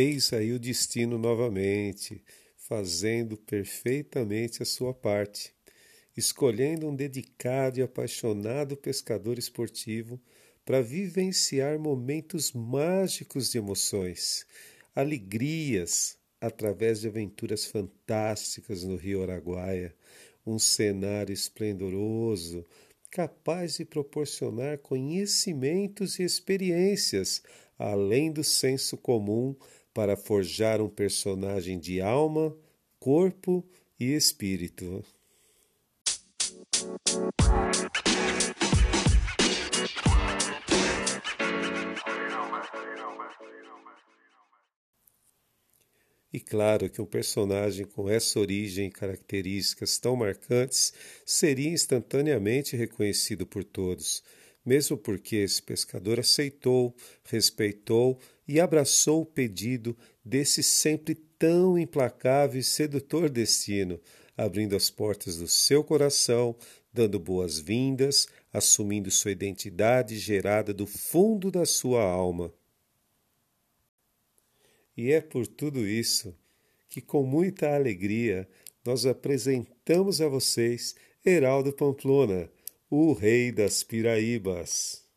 Eis aí o destino novamente, fazendo perfeitamente a sua parte, escolhendo um dedicado e apaixonado pescador esportivo para vivenciar momentos mágicos de emoções, alegrias através de aventuras fantásticas no Rio Araguaia, um cenário esplendoroso, capaz de proporcionar conhecimentos e experiências além do senso comum para forjar um personagem de alma, corpo e espírito. E claro que um personagem com essa origem e características tão marcantes seria instantaneamente reconhecido por todos, mesmo porque esse pescador aceitou, respeitou e abraçou o pedido desse sempre tão implacável e sedutor destino, abrindo as portas do seu coração, dando boas-vindas, assumindo sua identidade gerada do fundo da sua alma. E é por tudo isso que, com muita alegria, nós apresentamos a vocês Heraldo Pamplona, o Rei das Piraíbas.